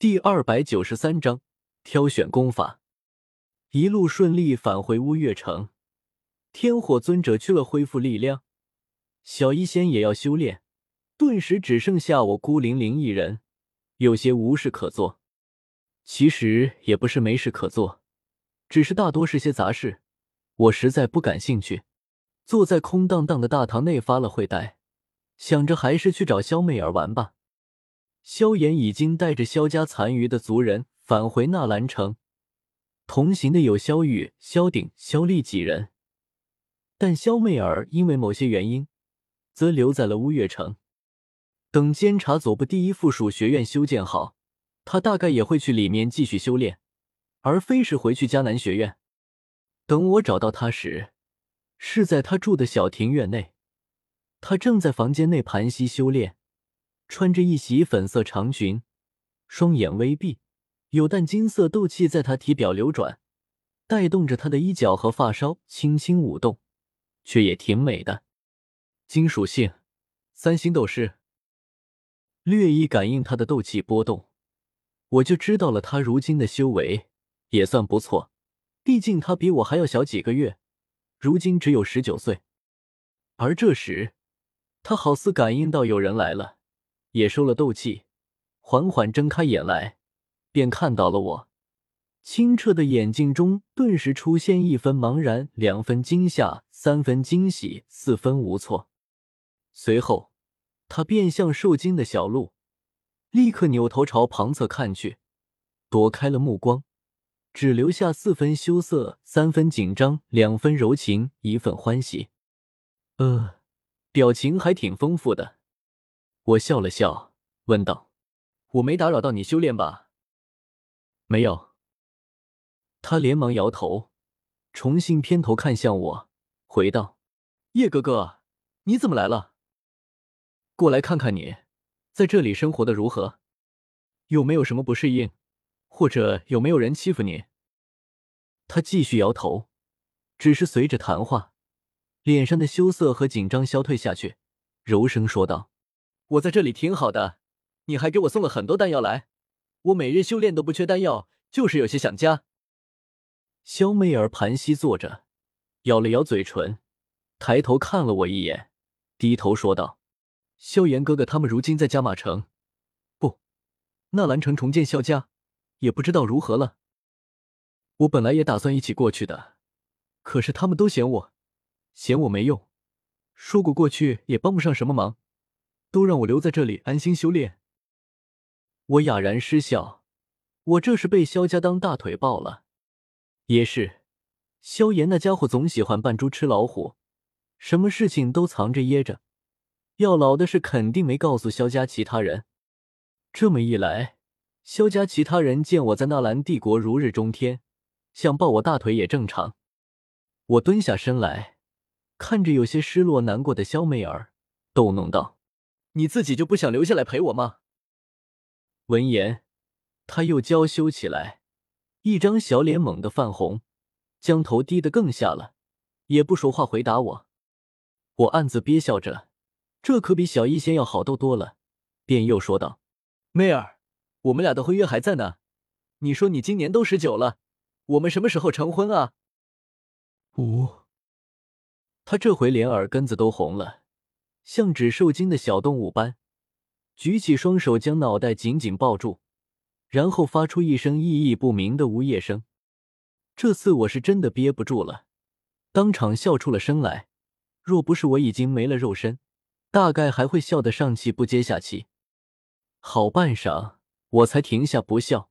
第二百九十三章挑选功法。一路顺利返回乌月城，天火尊者去了恢复力量，小医仙也要修炼，顿时只剩下我孤零零一人，有些无事可做。其实也不是没事可做，只是大多是些杂事，我实在不感兴趣。坐在空荡荡的大堂内发了会呆，想着还是去找萧媚儿玩吧。萧炎已经带着萧家残余的族人返回纳兰城，同行的有萧玉、萧鼎、萧丽几人，但萧媚儿因为某些原因，则留在了乌月城。等监察左部第一附属学院修建好，他大概也会去里面继续修炼，而非是回去迦南学院。等我找到他时，是在他住的小庭院内，他正在房间内盘膝修炼。穿着一袭粉色长裙，双眼微闭，有淡金色斗气在她体表流转，带动着她的衣角和发梢轻轻舞动，却也挺美的。金属性，三星斗士。略一感应他的斗气波动，我就知道了他如今的修为也算不错，毕竟他比我还要小几个月，如今只有十九岁。而这时，他好似感应到有人来了。也收了斗气，缓缓睁开眼来，便看到了我。清澈的眼睛中顿时出现一分茫然，两分惊吓，三分惊喜，四分无措。随后，他便像受惊的小鹿，立刻扭头朝旁侧看去，躲开了目光，只留下四分羞涩，三分紧张，两分柔情，一份欢喜。呃，表情还挺丰富的。我笑了笑，问道：“我没打扰到你修炼吧？”“没有。”他连忙摇头，重新偏头看向我，回道：“叶哥哥，你怎么来了？过来看看你在这里生活的如何，有没有什么不适应，或者有没有人欺负你？”他继续摇头，只是随着谈话，脸上的羞涩和紧张消退下去，柔声说道。我在这里挺好的，你还给我送了很多丹药来，我每日修炼都不缺丹药，就是有些想家。萧媚儿盘膝坐着，咬了咬嘴唇，抬头看了我一眼，低头说道：“萧炎哥哥他们如今在加马城，不，纳兰城重建萧家，也不知道如何了。我本来也打算一起过去的，可是他们都嫌我，嫌我没用，说过过去也帮不上什么忙。”都让我留在这里安心修炼。我哑然失笑，我这是被萧家当大腿抱了。也是，萧炎那家伙总喜欢扮猪吃老虎，什么事情都藏着掖着，要老的是肯定没告诉萧家其他人。这么一来，萧家其他人见我在纳兰帝国如日中天，想抱我大腿也正常。我蹲下身来，看着有些失落难过的萧媚儿，逗弄道。你自己就不想留下来陪我吗？闻言，他又娇羞起来，一张小脸猛地泛红，将头低得更下了，也不说话回答我。我暗自憋笑着，这可比小医仙要好逗多了，便又说道：“妹儿，我们俩的婚约还在呢。你说你今年都十九了，我们什么时候成婚啊？”哦，他这回连耳根子都红了。像只受惊的小动物般，举起双手将脑袋紧紧抱住，然后发出一声意义不明的呜咽声。这次我是真的憋不住了，当场笑出了声来。若不是我已经没了肉身，大概还会笑得上气不接下气。好半晌，我才停下不笑。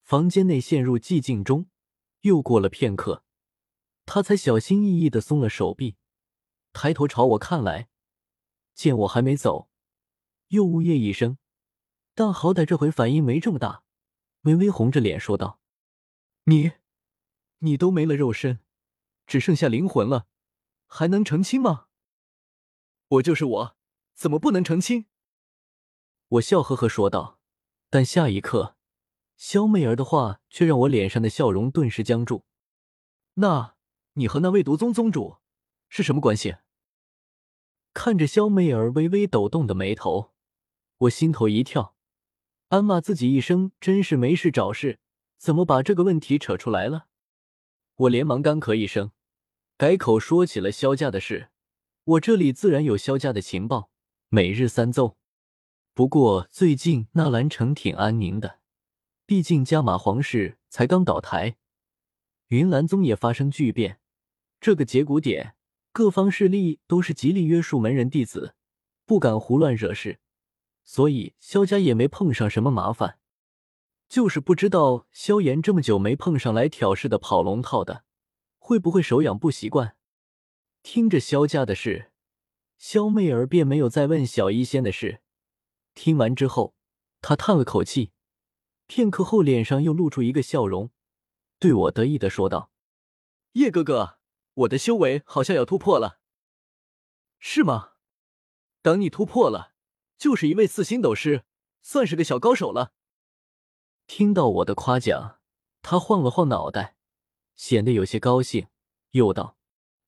房间内陷入寂静中，又过了片刻，他才小心翼翼的松了手臂，抬头朝我看来。见我还没走，又呜咽一声，但好歹这回反应没这么大，微微红着脸说道：“你，你都没了肉身，只剩下灵魂了，还能成亲吗？”“我就是我，怎么不能成亲？”我笑呵呵说道。但下一刻，肖媚儿的话却让我脸上的笑容顿时僵住。“那你和那位毒宗宗主是什么关系？”看着萧媚儿微微抖动的眉头，我心头一跳，暗骂自己一声，真是没事找事，怎么把这个问题扯出来了？我连忙干咳一声，改口说起了萧家的事。我这里自然有萧家的情报，每日三奏。不过最近纳兰城挺安宁的，毕竟加马皇室才刚倒台，云岚宗也发生巨变，这个节骨点，各方势力都是极力约束门人弟子，不敢胡乱惹事。所以萧家也没碰上什么麻烦，就是不知道萧炎这么久没碰上来挑事的跑龙套的，会不会手痒不习惯？听着萧家的事，萧媚儿便没有再问小医仙的事。听完之后，她叹了口气，片刻后脸上又露出一个笑容，对我得意的说道：“叶哥哥，我的修为好像要突破了，是吗？等你突破了。”就是一位四星斗师，算是个小高手了。听到我的夸奖，他晃了晃脑袋，显得有些高兴，又道：“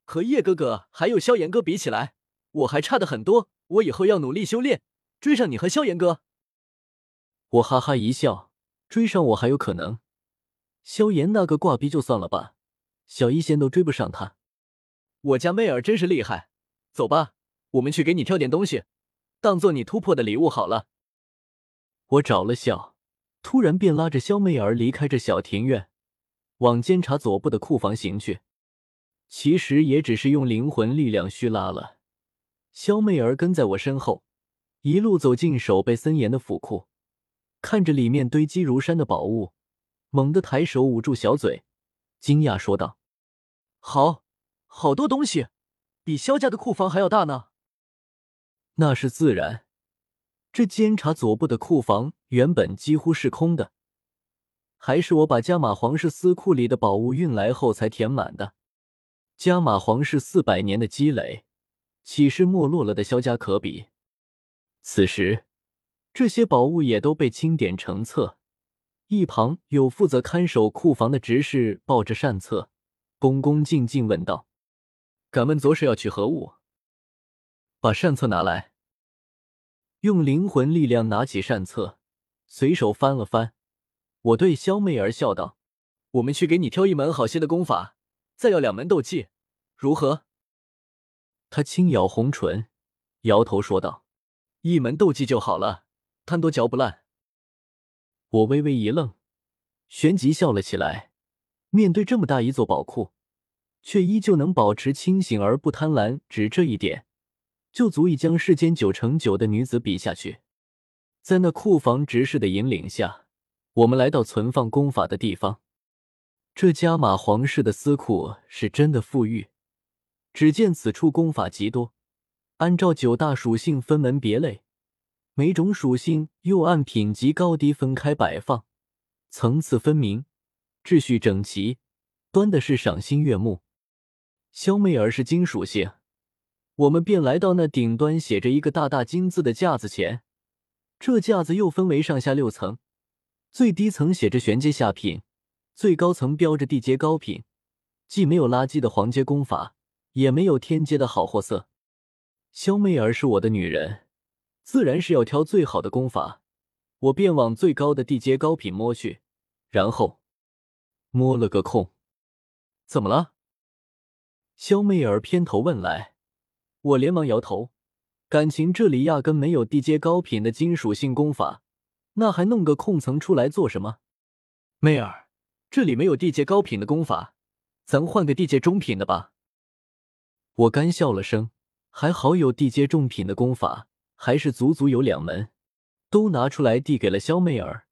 和叶哥哥还有萧炎哥比起来，我还差的很多。我以后要努力修炼，追上你和萧炎哥。”我哈哈一笑，追上我还有可能？萧炎那个挂逼就算了吧，小一仙都追不上他。我家妹儿真是厉害，走吧，我们去给你挑点东西。当做你突破的礼物好了。我找了笑，突然便拉着萧媚儿离开这小庭院，往监察左部的库房行去。其实也只是用灵魂力量虚拉了。萧媚儿跟在我身后，一路走进守备森严的府库，看着里面堆积如山的宝物，猛地抬手捂住小嘴，惊讶说道：“好，好多东西，比萧家的库房还要大呢。”那是自然。这监察左部的库房原本几乎是空的，还是我把加玛皇室私库里的宝物运来后才填满的。加玛皇室四百年的积累，岂是没落了的萧家可比？此时，这些宝物也都被清点成册。一旁有负责看守库房的执事抱着善册，恭恭敬敬问道：“敢问左使要取何物？”把善册拿来。用灵魂力量拿起善册，随手翻了翻。我对萧媚儿笑道：“我们去给你挑一门好些的功法，再要两门斗技，如何？”他轻咬红唇，摇头说道：“一门斗技就好了，贪多嚼不烂。”我微微一愣，旋即笑了起来。面对这么大一座宝库，却依旧能保持清醒而不贪婪，只这一点。就足以将世间九成九的女子比下去。在那库房执事的引领下，我们来到存放功法的地方。这加玛皇室的私库是真的富裕。只见此处功法极多，按照九大属性分门别类，每种属性又按品级高低分开摆放，层次分明，秩序整齐，端的是赏心悦目。萧媚儿是金属性。我们便来到那顶端写着一个大大金字的架子前，这架子又分为上下六层，最低层写着玄阶下品，最高层标着地阶高品，既没有垃圾的黄阶功法，也没有天阶的好货色。萧媚儿是我的女人，自然是要挑最好的功法，我便往最高的地阶高品摸去，然后摸了个空。怎么了？肖媚儿偏头问来。我连忙摇头，感情这里压根没有地阶高品的金属性功法，那还弄个空层出来做什么？妹儿，这里没有地阶高品的功法，咱换个地阶中品的吧。我干笑了声，还好有地阶中品的功法，还是足足有两门，都拿出来递给了萧媚儿，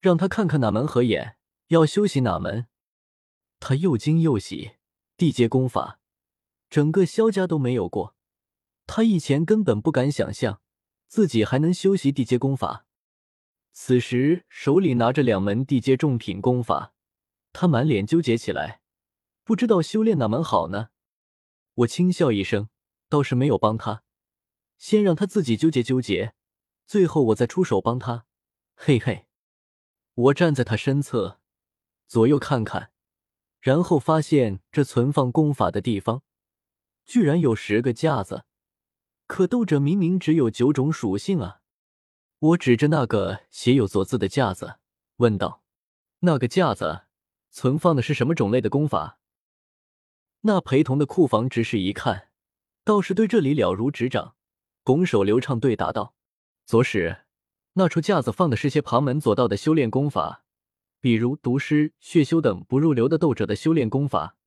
让她看看哪门合眼，要修习哪门。她又惊又喜，地阶功法，整个萧家都没有过。他以前根本不敢想象自己还能修习地阶功法，此时手里拿着两门地阶重品功法，他满脸纠结起来，不知道修炼哪门好呢。我轻笑一声，倒是没有帮他，先让他自己纠结纠结，最后我再出手帮他。嘿嘿，我站在他身侧，左右看看，然后发现这存放功法的地方，居然有十个架子。可斗者明明只有九种属性啊！我指着那个写有“左”字的架子，问道：“那个架子存放的是什么种类的功法？”那陪同的库房执事一看，倒是对这里了如指掌，拱手流畅对答道：“左使，那处架子放的是些旁门左道的修炼功法，比如毒师、血修等不入流的斗者的修炼功法。